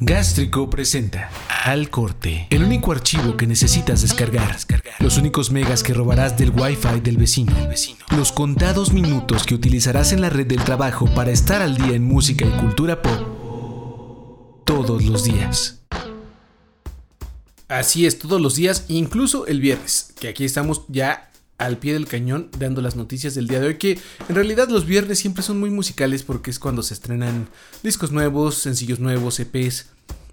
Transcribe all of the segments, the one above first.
Gástrico presenta Al Corte, el único archivo que necesitas descargar, los únicos megas que robarás del Wi-Fi del vecino, los contados minutos que utilizarás en la red del trabajo para estar al día en música y cultura pop todos los días. Así es, todos los días, incluso el viernes, que aquí estamos ya al pie del cañón dando las noticias del día de hoy que en realidad los viernes siempre son muy musicales porque es cuando se estrenan discos nuevos, sencillos nuevos, EPs.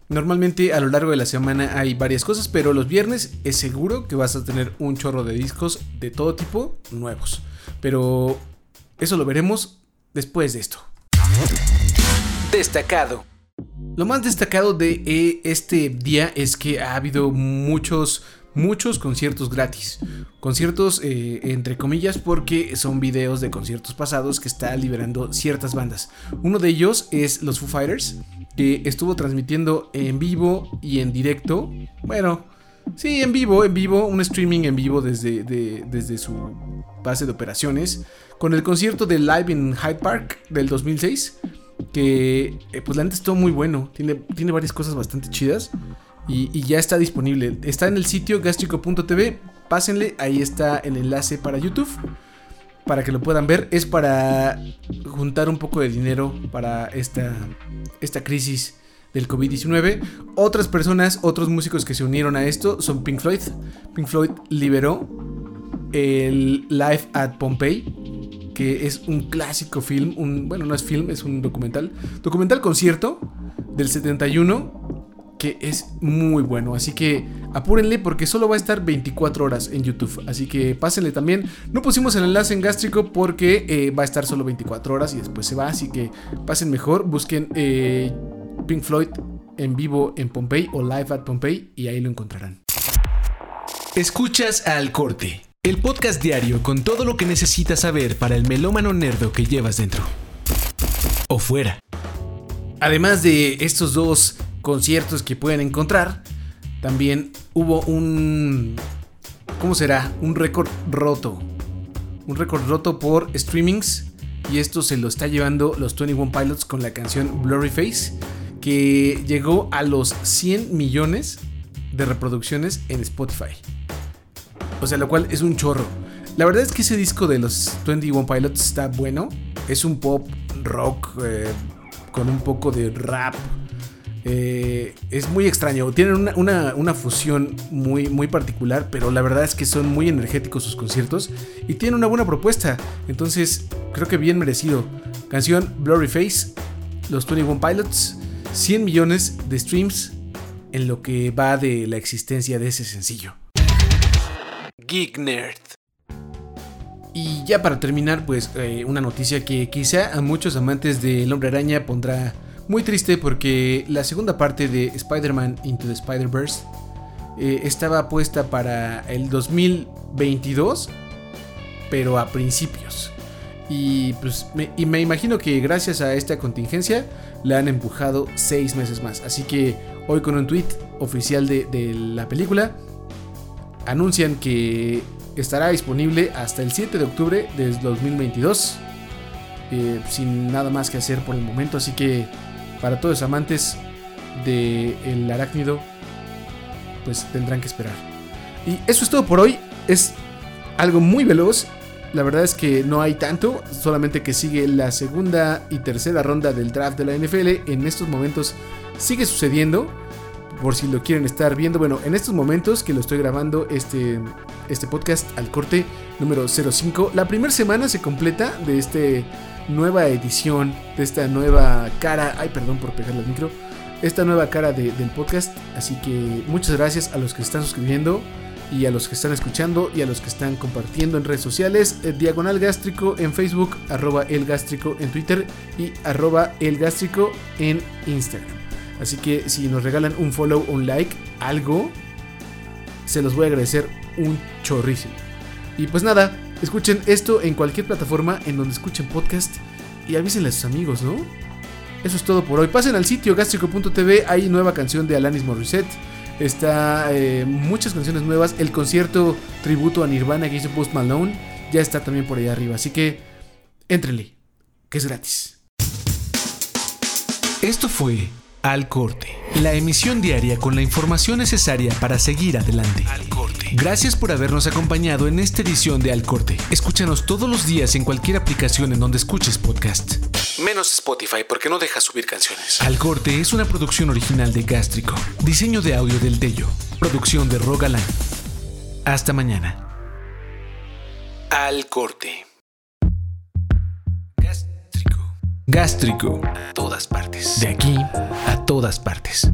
Normalmente a lo largo de la semana hay varias cosas, pero los viernes es seguro que vas a tener un chorro de discos de todo tipo nuevos. Pero eso lo veremos después de esto. Destacado. Lo más destacado de eh, este día es que ha habido muchos muchos conciertos gratis. Conciertos eh, entre comillas porque son videos de conciertos pasados que está liberando ciertas bandas. Uno de ellos es los Foo Fighters, que estuvo transmitiendo en vivo y en directo. Bueno, sí, en vivo, en vivo, un streaming en vivo desde, desde su base de operaciones. Con el concierto de Live in Hyde Park del 2006 que eh, pues la neta estuvo muy bueno, tiene, tiene varias cosas bastante chidas y, ya está disponible. Está en el sitio gastrico.tv. Pásenle, ahí está el enlace para YouTube. Para que lo puedan ver. Es para juntar un poco de dinero para esta, esta crisis del COVID-19. Otras personas, otros músicos que se unieron a esto son Pink Floyd. Pink Floyd liberó el Live at Pompeii, que es un clásico film, un, bueno, no es film, es un documental, documental concierto del 71 que es muy bueno. Así que apúrenle porque solo va a estar 24 horas en YouTube. Así que pásenle también. No pusimos el enlace en gástrico porque eh, va a estar solo 24 horas y después se va. Así que pasen mejor. Busquen eh, Pink Floyd en vivo en Pompey o Live at Pompey y ahí lo encontrarán. Escuchas al corte. El podcast diario con todo lo que necesitas saber para el melómano nerdo que llevas dentro. O fuera. Además de estos dos conciertos que pueden encontrar, también hubo un... ¿Cómo será? Un récord roto. Un récord roto por streamings. Y esto se lo está llevando los 21 Pilots con la canción Blurry Face. Que llegó a los 100 millones de reproducciones en Spotify. O sea, lo cual es un chorro. La verdad es que ese disco de los 21 Pilots está bueno. Es un pop rock eh, con un poco de rap eh, es muy extraño. Tienen una, fusión muy, muy particular, pero la verdad es que son muy energéticos sus conciertos y tienen una buena propuesta. Entonces, creo que bien merecido. Canción Blurry Face, los 21 Pilots, 100 millones de streams en lo que va de la existencia de ese sencillo. Geek Nerd. Y ya para terminar, pues eh, una noticia que quizá a muchos amantes del hombre araña pondrá muy triste porque la segunda parte de Spider-Man Into the Spider-Verse eh, estaba puesta para el 2022, pero a principios. Y, pues, me, y me imagino que gracias a esta contingencia la han empujado seis meses más. Así que hoy con un tweet oficial de, la película anuncian que estará disponible hasta el 7 de octubre del 2022. Eh, sin nada más que hacer por el momento. Así que para todos los amantes del el arácnido, pues tendrán que esperar. Y eso es todo por hoy. Es algo muy veloz. La verdad es que no hay tanto, solamente que sigue la segunda y tercera ronda del draft de la NFL. En estos momentos sigue sucediendo. Por si lo quieren estar viendo. Bueno, en estos momentos que lo estoy grabando, este, este podcast al corte número 05. La primera semana se completa de este nueva edición, de esta nueva cara. Ay, perdón por pegarle al micro. Esta nueva cara del podcast. Así que muchas gracias a los que están suscribiendo y a los que están escuchando y a los que están compartiendo en redes sociales. Eh, Diagonal Gástrico en Facebook, arroba el gástrico en Twitter y arroba el gástrico en Instagram. Así que si nos regalan un follow, un like, algo, se los voy a agradecer un chorrísimo. Y pues nada, Escuchen esto en cualquier plataforma en donde escuchen podcast y avísenle a sus amigos, ¿no? Eso es todo por hoy. Pasen al sitio gastrico.tv, hay nueva canción de Alanis Morissette. Está eh, muchas canciones nuevas. El concierto tributo a Nirvana que hizo Post Malone ya está también por ahí arriba. Así que, éntrenle, que es gratis. Esto fue Al Corte. La emisión diaria con la información necesaria para seguir adelante. Gracias por habernos acompañado en esta edición de Al Corte. Escúchanos todos los días en cualquier aplicación en donde escuches podcast. Menos Spotify porque no deja subir canciones. Al Corte es una producción original de Gástrico. Diseño de audio del Tello. Producción de Rogaland. Hasta mañana. Al Corte. Gástrico. Gástrico. A todas partes. De aquí a todas partes.